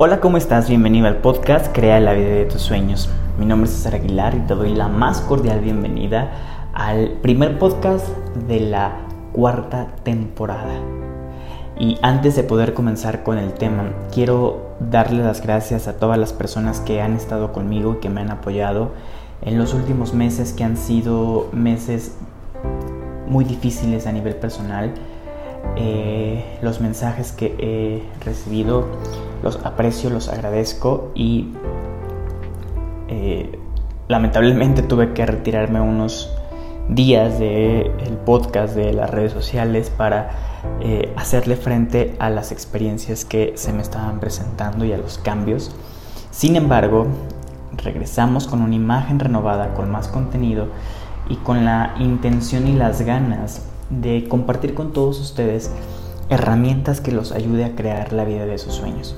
Hola, ¿cómo estás? Bienvenido al podcast Crea la vida de tus sueños. Mi nombre es César Aguilar y te doy la más cordial bienvenida al primer podcast de la cuarta temporada. Y antes de poder comenzar con el tema, quiero darle las gracias a todas las personas que han estado conmigo y que me han apoyado en los últimos meses que han sido meses muy difíciles a nivel personal eh, los mensajes que he recibido, los aprecio, los agradezco y eh, lamentablemente tuve que retirarme unos días del podcast de las redes sociales para eh, hacerle frente a las experiencias que se me estaban presentando y a los cambios. Sin embargo, regresamos con una imagen renovada, con más contenido y con la intención y las ganas de compartir con todos ustedes herramientas que los ayude a crear la vida de sus sueños.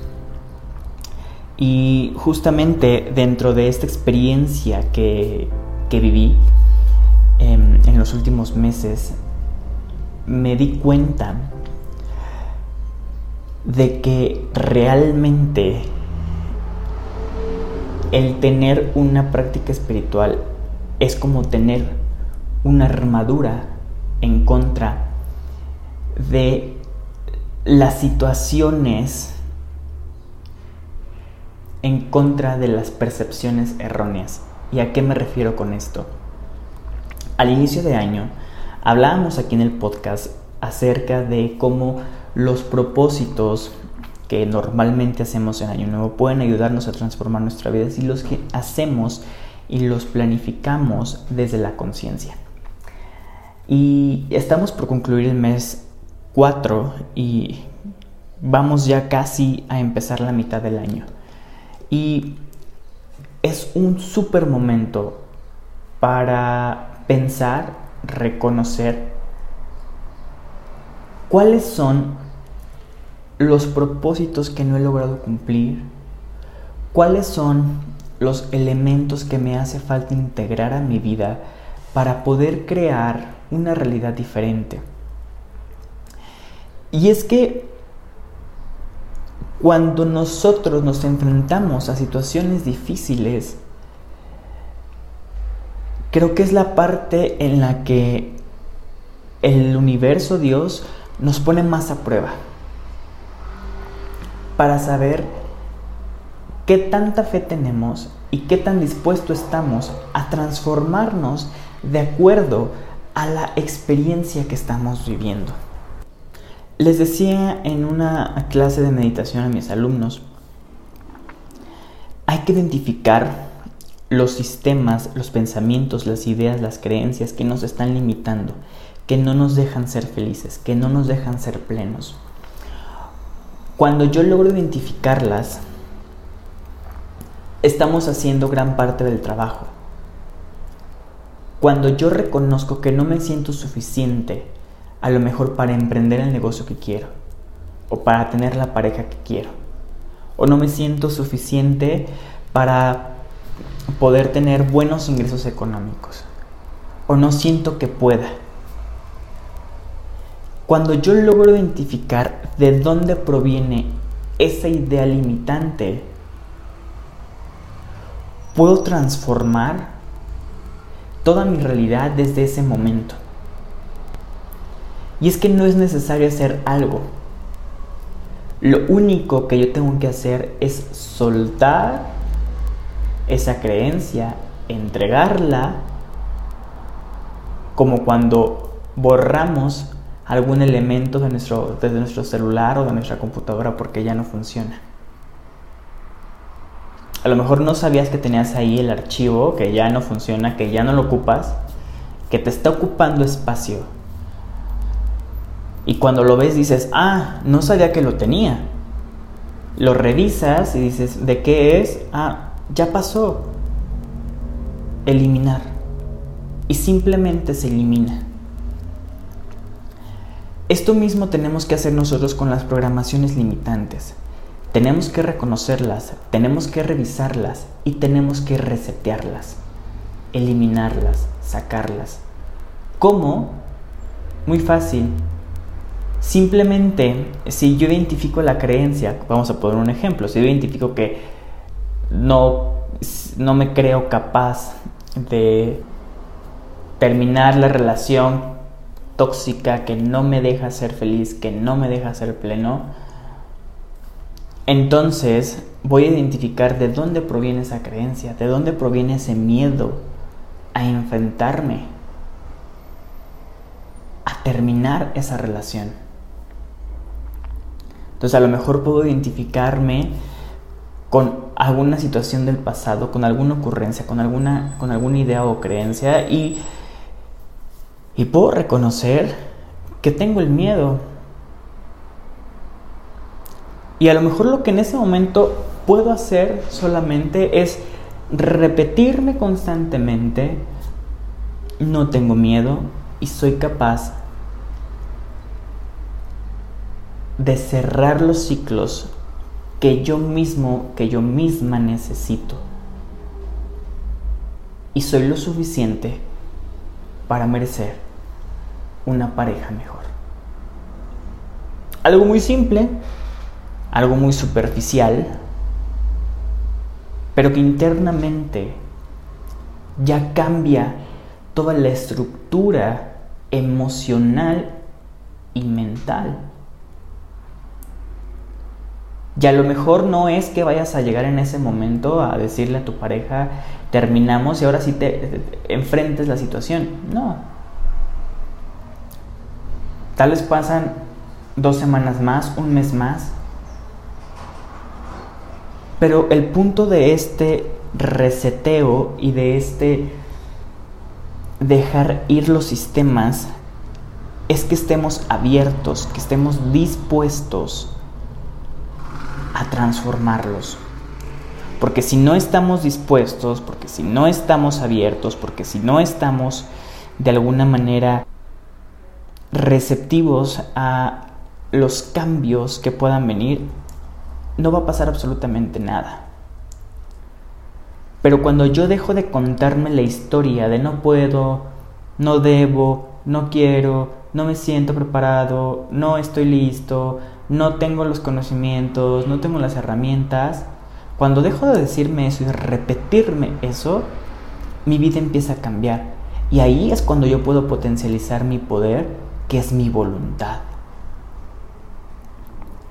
Y justamente dentro de esta experiencia que, viví em, en los últimos meses, me di cuenta de que realmente el tener una práctica espiritual es como tener una armadura en contra de las situaciones, en contra de las percepciones erróneas. ¿Y a qué me refiero con esto? Al inicio de año hablábamos aquí en el podcast acerca de cómo los propósitos que normalmente hacemos en Año Nuevo pueden ayudarnos a transformar nuestra vida si los que hacemos y los planificamos desde la conciencia. Y estamos por concluir el mes 4 y vamos ya casi a empezar la mitad del año. Y es un súper momento para pensar, reconocer cuáles son los propósitos que no he logrado cumplir, cuáles son los elementos que me hace falta integrar a mi vida para poder crear una realidad diferente. Y es que cuando nosotros nos enfrentamos a situaciones difíciles, creo que es la parte en la que el universo Dios nos pone más a prueba para saber qué tanta fe tenemos y qué tan dispuestos estamos a transformarnos de acuerdo a la experiencia que estamos viviendo. Les decía en una clase de meditación a mis alumnos, hay que identificar los sistemas, los pensamientos, las ideas, las creencias que nos están limitando, que no nos dejan ser felices, que no nos dejan ser plenos. Cuando yo logro identificarlas, estamos haciendo gran parte del trabajo. Cuando yo reconozco que no me siento suficiente, a lo mejor para emprender el negocio que quiero, o para tener la pareja que quiero, o no me siento suficiente para poder tener buenos ingresos económicos, o no siento que pueda. Cuando yo logro identificar de dónde proviene esa idea limitante, puedo transformar toda mi realidad desde ese momento. Y es que no es necesario hacer algo. Lo único que yo tengo que hacer es soltar esa creencia, entregarla, como cuando borramos algún elemento de nuestro, nuestro celular o de nuestra computadora porque ya no funciona. A lo mejor no sabías que tenías ahí el archivo que ya no funciona, que ya no lo ocupas, que te está ocupando espacio. Y cuando lo ves dices, ah, no sabía que lo tenía. Lo revisas y dices, ¿de qué es? Ah, ya pasó. Eliminar. Y simplemente se elimina. Esto mismo tenemos que hacer nosotros con las programaciones limitantes. Tenemos que reconocerlas, tenemos que revisarlas y tenemos que resetearlas, eliminarlas, sacarlas. ¿Cómo? Muy fácil. Simplemente, si yo identifico la creencia, vamos a poner un ejemplo, si yo identifico que no, no me creo capaz de terminar la relación tóxica que no me deja ser feliz, que no me deja ser pleno, entonces voy a identificar de dónde proviene esa creencia, de dónde proviene ese miedo a enfrentarme, a terminar esa relación. Entonces a lo mejor puedo identificarme con alguna situación del pasado, con alguna ocurrencia, con alguna, con alguna idea o creencia y, y puedo reconocer que tengo el miedo. Y a lo mejor lo que en ese momento puedo hacer solamente es repetirme constantemente, no tengo miedo y soy capaz de cerrar los ciclos que yo mismo, que yo misma necesito. Y soy lo suficiente para merecer una pareja mejor. Algo muy simple, algo muy superficial, pero que internamente ya cambia toda la estructura emocional y mental y a lo mejor no es que vayas a llegar en ese momento a decirle a tu pareja, terminamos y ahora sí te, enfrentes la situación. No. Tal vez pasan dos semanas más, un mes más. Pero el punto de este reseteo y de este dejar ir los sistemas es que estemos abiertos, que estemos dispuestos a transformarlos. Porque si no estamos dispuestos, porque si no estamos abiertos, porque si no estamos de alguna manera receptivos a los cambios que puedan venir, no va a pasar absolutamente nada. Pero cuando yo dejo de contarme la historia de no puedo, no debo, no quiero, no me siento preparado, no estoy listo, no tengo los conocimientos, no tengo las herramientas, cuando dejo de decirme eso y repetirme eso, mi vida empieza a cambiar. Y ahí es cuando yo puedo potencializar mi poder, que es mi voluntad.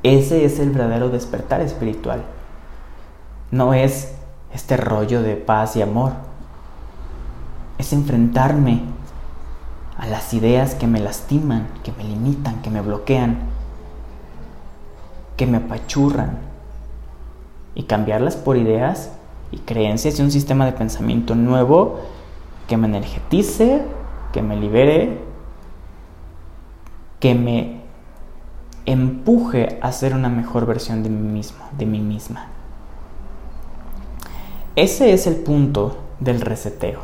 Ese es el verdadero despertar espiritual. No es este rollo de paz y amor. Es enfrentarme a las ideas que me lastiman, que me limitan, que me bloquean que me apachurran y cambiarlas por ideas y creencias y un sistema de pensamiento nuevo que me energetice, que me libere, que me empuje a ser una mejor versión de mí mismo, de mí misma. Ese es el punto del reseteo.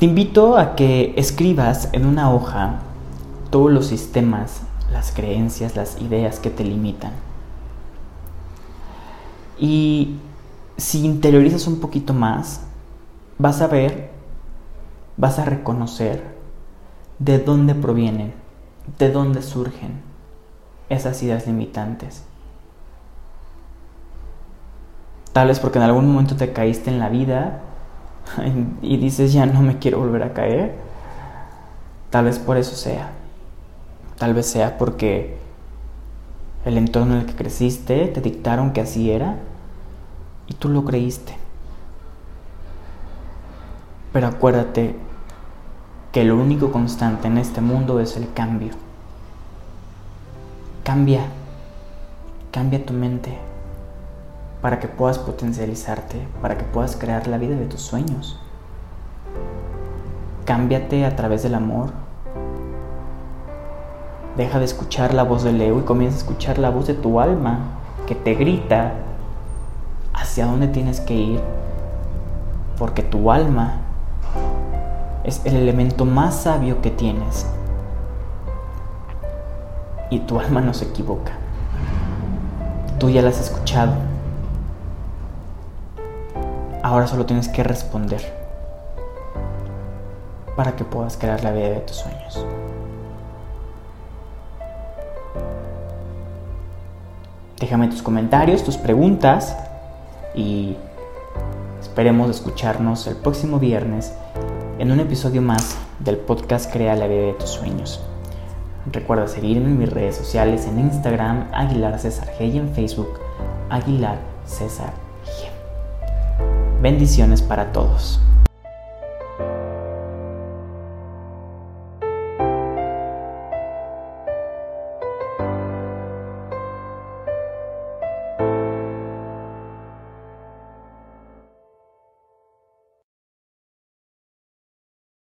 Te invito a que escribas en una hoja todos los sistemas las creencias, las ideas que te limitan. Y si interiorizas un poquito más, vas a ver, vas a reconocer de dónde provienen, de dónde surgen esas ideas limitantes. Tal vez porque en algún momento te caíste en la vida y dices ya no me quiero volver a caer. Tal vez por eso sea. Tal vez sea porque el entorno en el que creciste te dictaron que así era y tú lo creíste. Pero acuérdate que lo único constante en este mundo es el cambio. Cambia, cambia tu mente para que puedas potencializarte, para que puedas crear la vida de tus sueños. Cámbiate a través del amor, Deja de escuchar la voz del ego y comienza a escuchar la voz de tu alma que te grita hacia dónde tienes que ir. Porque tu alma es el elemento más sabio que tienes. Y tu alma no se equivoca. Tú ya la has escuchado. Ahora solo tienes que responder para que puedas crear la vida de tus sueños. Déjame tus comentarios, tus preguntas y esperemos escucharnos el próximo viernes en un episodio más del podcast Crea la vida de tus sueños. Recuerda seguirme en mis redes sociales en Instagram Aguilar César G y en Facebook Aguilar César G. Bendiciones para todos.